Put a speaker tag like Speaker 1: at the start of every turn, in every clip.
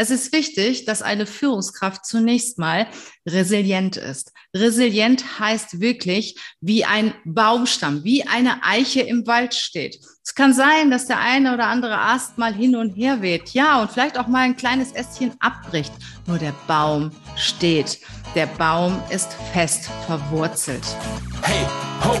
Speaker 1: Es ist wichtig, dass eine Führungskraft zunächst mal resilient ist. Resilient heißt wirklich wie ein Baumstamm, wie eine Eiche im Wald steht. Es kann sein, dass der eine oder andere Ast mal hin und her weht. Ja, und vielleicht auch mal ein kleines Ästchen abbricht. Nur der Baum steht. Der Baum ist fest verwurzelt.
Speaker 2: Hey, ho,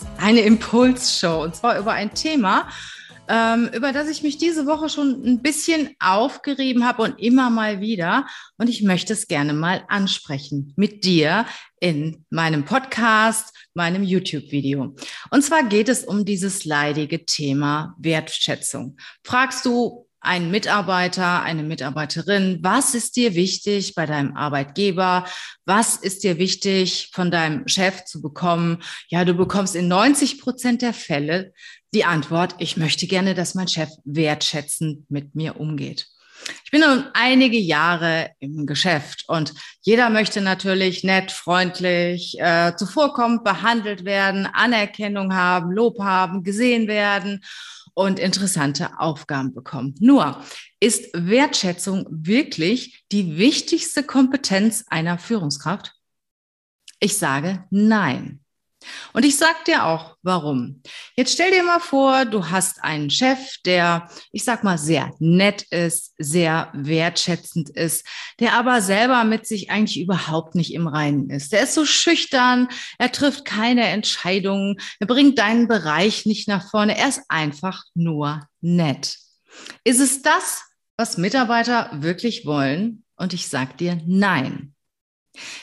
Speaker 1: eine Impulsshow und zwar über ein Thema, ähm, über das ich mich diese Woche schon ein bisschen aufgerieben habe und immer mal wieder. Und ich möchte es gerne mal ansprechen mit dir in meinem Podcast, meinem YouTube-Video. Und zwar geht es um dieses leidige Thema Wertschätzung. Fragst du, ein Mitarbeiter, eine Mitarbeiterin, was ist dir wichtig bei deinem Arbeitgeber? Was ist dir wichtig von deinem Chef zu bekommen? Ja, du bekommst in 90 Prozent der Fälle die Antwort, ich möchte gerne, dass mein Chef wertschätzend mit mir umgeht. Ich bin nun einige Jahre im Geschäft und jeder möchte natürlich nett, freundlich, äh, zuvorkommend behandelt werden, Anerkennung haben, Lob haben, gesehen werden und interessante Aufgaben bekommen. Nur ist Wertschätzung wirklich die wichtigste Kompetenz einer Führungskraft? Ich sage nein. Und ich sag dir auch, warum. Jetzt stell dir mal vor, du hast einen Chef, der, ich sag mal, sehr nett ist, sehr wertschätzend ist, der aber selber mit sich eigentlich überhaupt nicht im Reinen ist. Der ist so schüchtern, er trifft keine Entscheidungen, er bringt deinen Bereich nicht nach vorne, er ist einfach nur nett. Ist es das, was Mitarbeiter wirklich wollen? Und ich sag dir nein.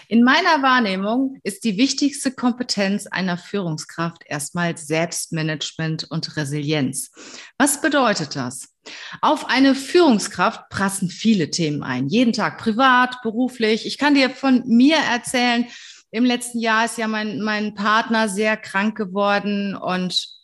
Speaker 1: In meiner Wahrnehmung ist die wichtigste Kompetenz einer Führungskraft erstmal Selbstmanagement und Resilienz. Was bedeutet das? Auf eine Führungskraft prassen viele Themen ein, jeden Tag privat, beruflich. Ich kann dir von mir erzählen, im letzten Jahr ist ja mein, mein Partner sehr krank geworden und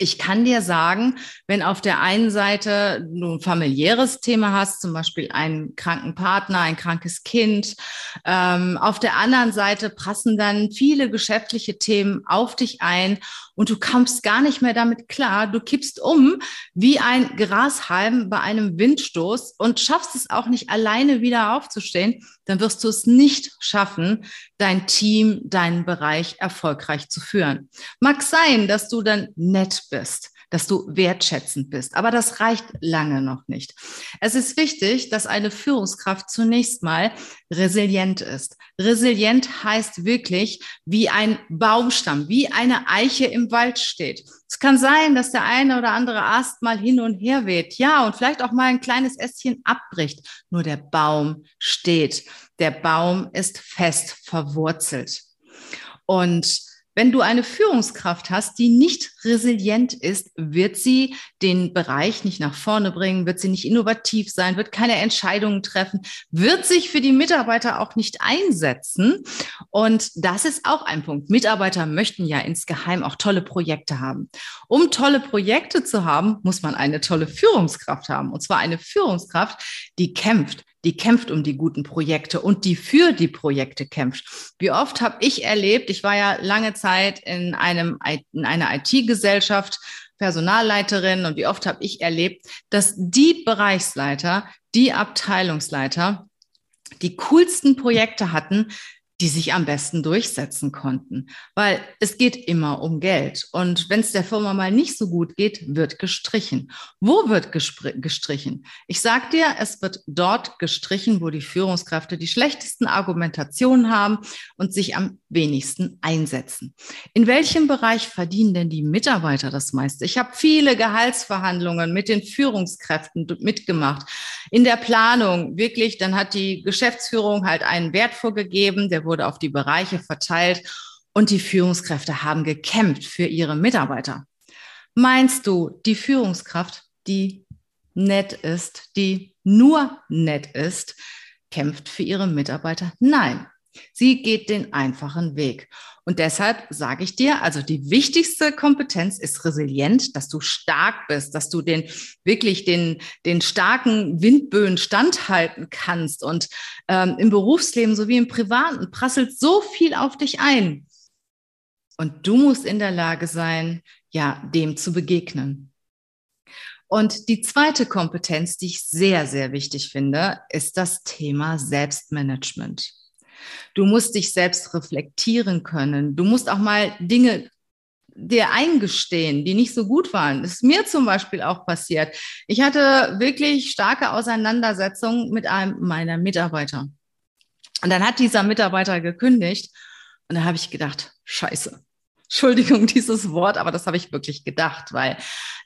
Speaker 1: ich kann dir sagen, wenn auf der einen Seite du ein familiäres Thema hast, zum Beispiel einen kranken Partner, ein krankes Kind, ähm, auf der anderen Seite passen dann viele geschäftliche Themen auf dich ein und du kommst gar nicht mehr damit klar. Du kippst um wie ein Grashalm bei einem Windstoß und schaffst es auch nicht alleine wieder aufzustehen, dann wirst du es nicht schaffen, dein Team, deinen Bereich erfolgreich zu führen. Mag sein, dass du dann nett bist dass du wertschätzend bist. Aber das reicht lange noch nicht. Es ist wichtig, dass eine Führungskraft zunächst mal resilient ist. Resilient heißt wirklich wie ein Baumstamm, wie eine Eiche im Wald steht. Es kann sein, dass der eine oder andere Ast mal hin und her weht. Ja, und vielleicht auch mal ein kleines Ästchen abbricht. Nur der Baum steht. Der Baum ist fest verwurzelt. Und wenn du eine Führungskraft hast, die nicht resilient ist, wird sie den Bereich nicht nach vorne bringen, wird sie nicht innovativ sein, wird keine Entscheidungen treffen, wird sich für die Mitarbeiter auch nicht einsetzen. Und das ist auch ein Punkt. Mitarbeiter möchten ja insgeheim auch tolle Projekte haben. Um tolle Projekte zu haben, muss man eine tolle Führungskraft haben. Und zwar eine Führungskraft, die kämpft, die kämpft um die guten Projekte und die für die Projekte kämpft. Wie oft habe ich erlebt, ich war ja lange Zeit in, einem, in einer IT-Gesellschaft, Personalleiterin und wie oft habe ich erlebt, dass die Bereichsleiter, die Abteilungsleiter die coolsten Projekte hatten, die sich am besten durchsetzen konnten. Weil es geht immer um Geld. Und wenn es der Firma mal nicht so gut geht, wird gestrichen. Wo wird gestrichen? Ich sag dir, es wird dort gestrichen, wo die Führungskräfte die schlechtesten Argumentationen haben und sich am wenigsten einsetzen. In welchem Bereich verdienen denn die Mitarbeiter das meiste? Ich habe viele Gehaltsverhandlungen mit den Führungskräften mitgemacht. In der Planung wirklich, dann hat die Geschäftsführung halt einen Wert vorgegeben, der wurde auf die Bereiche verteilt und die Führungskräfte haben gekämpft für ihre Mitarbeiter. Meinst du, die Führungskraft, die nett ist, die nur nett ist, kämpft für ihre Mitarbeiter. Nein, sie geht den einfachen Weg. Und deshalb sage ich dir, also die wichtigste Kompetenz ist resilient, dass du stark bist, dass du den wirklich den, den starken Windböen standhalten kannst. Und ähm, im Berufsleben sowie im Privaten prasselt so viel auf dich ein. Und du musst in der Lage sein, ja, dem zu begegnen. Und die zweite Kompetenz, die ich sehr, sehr wichtig finde, ist das Thema Selbstmanagement. Du musst dich selbst reflektieren können. Du musst auch mal Dinge dir eingestehen, die nicht so gut waren. Das ist mir zum Beispiel auch passiert. Ich hatte wirklich starke Auseinandersetzungen mit einem meiner Mitarbeiter. Und dann hat dieser Mitarbeiter gekündigt und da habe ich gedacht, scheiße. Entschuldigung, dieses Wort, aber das habe ich wirklich gedacht, weil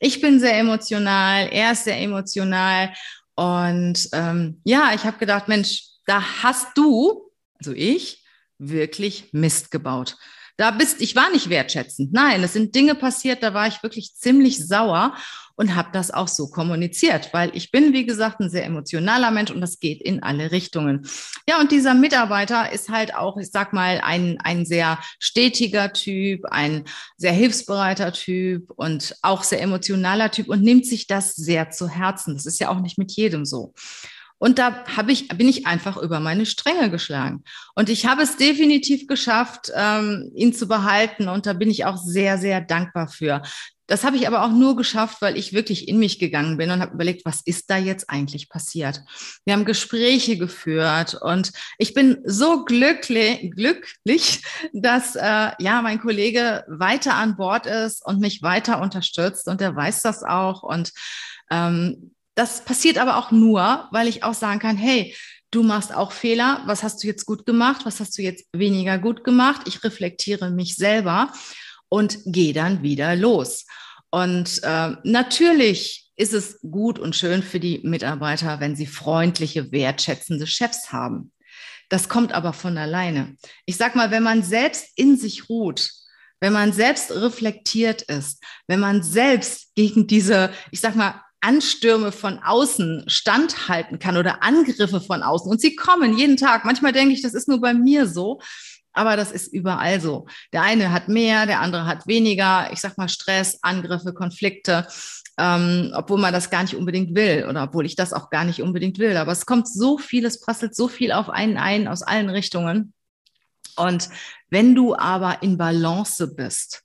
Speaker 1: ich bin sehr emotional, er ist sehr emotional. Und ähm, ja, ich habe gedacht, Mensch, da hast du, also ich, wirklich Mist gebaut. Da bist, ich war nicht wertschätzend. Nein, es sind Dinge passiert, da war ich wirklich ziemlich sauer und habe das auch so kommuniziert, weil ich bin, wie gesagt, ein sehr emotionaler Mensch und das geht in alle Richtungen. Ja, und dieser Mitarbeiter ist halt auch, ich sag mal, ein, ein sehr stetiger Typ, ein sehr hilfsbereiter Typ und auch sehr emotionaler Typ und nimmt sich das sehr zu Herzen. Das ist ja auch nicht mit jedem so. Und da habe ich, bin ich einfach über meine Stränge geschlagen. Und ich habe es definitiv geschafft, ähm, ihn zu behalten. Und da bin ich auch sehr, sehr dankbar für. Das habe ich aber auch nur geschafft, weil ich wirklich in mich gegangen bin und habe überlegt, was ist da jetzt eigentlich passiert? Wir haben Gespräche geführt und ich bin so glücklich, glücklich dass äh, ja mein Kollege weiter an Bord ist und mich weiter unterstützt und er weiß das auch und ähm, das passiert aber auch nur, weil ich auch sagen kann, hey, du machst auch Fehler. Was hast du jetzt gut gemacht? Was hast du jetzt weniger gut gemacht? Ich reflektiere mich selber und gehe dann wieder los. Und äh, natürlich ist es gut und schön für die Mitarbeiter, wenn sie freundliche, wertschätzende Chefs haben. Das kommt aber von alleine. Ich sag mal, wenn man selbst in sich ruht, wenn man selbst reflektiert ist, wenn man selbst gegen diese, ich sag mal, Anstürme von außen standhalten kann oder Angriffe von außen. Und sie kommen jeden Tag. Manchmal denke ich, das ist nur bei mir so. Aber das ist überall so. Der eine hat mehr, der andere hat weniger. Ich sag mal Stress, Angriffe, Konflikte, ähm, obwohl man das gar nicht unbedingt will oder obwohl ich das auch gar nicht unbedingt will. Aber es kommt so viel, es prasselt so viel auf einen ein aus allen Richtungen. Und wenn du aber in Balance bist,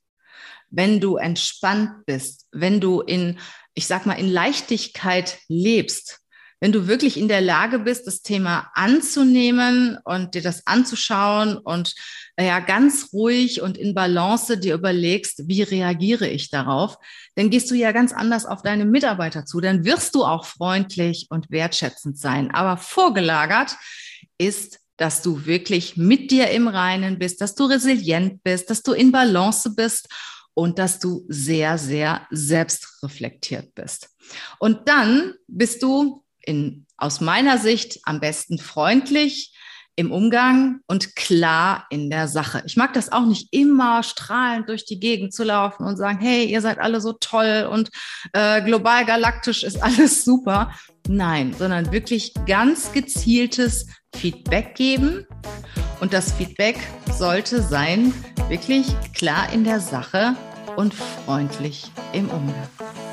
Speaker 1: wenn du entspannt bist, wenn du in ich sag mal, in Leichtigkeit lebst, wenn du wirklich in der Lage bist, das Thema anzunehmen und dir das anzuschauen und ja ganz ruhig und in Balance dir überlegst, wie reagiere ich darauf, dann gehst du ja ganz anders auf deine Mitarbeiter zu. Dann wirst du auch freundlich und wertschätzend sein. Aber vorgelagert ist, dass du wirklich mit dir im Reinen bist, dass du resilient bist, dass du in Balance bist und dass du sehr, sehr selbstreflektiert bist. Und dann bist du in, aus meiner Sicht am besten freundlich im Umgang und klar in der Sache. Ich mag das auch nicht immer strahlend durch die Gegend zu laufen und sagen, hey, ihr seid alle so toll und äh, global galaktisch ist alles super. Nein, sondern wirklich ganz gezieltes Feedback geben. Und das Feedback sollte sein, wirklich klar in der Sache und freundlich im Umgang.